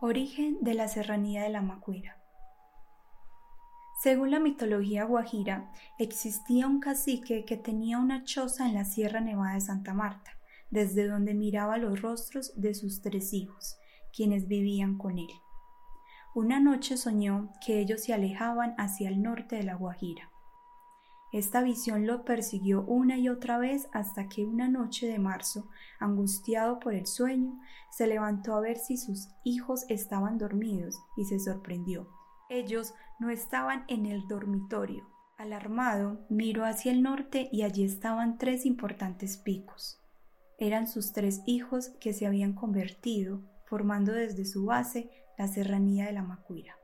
Origen de la serranía de la Macuira. Según la mitología guajira, existía un cacique que tenía una choza en la Sierra Nevada de Santa Marta, desde donde miraba los rostros de sus tres hijos, quienes vivían con él. Una noche soñó que ellos se alejaban hacia el norte de la Guajira. Esta visión lo persiguió una y otra vez hasta que una noche de marzo, angustiado por el sueño, se levantó a ver si sus hijos estaban dormidos y se sorprendió. Ellos no estaban en el dormitorio. Alarmado, miró hacia el norte y allí estaban tres importantes picos. Eran sus tres hijos que se habían convertido, formando desde su base la serranía de la Macuira.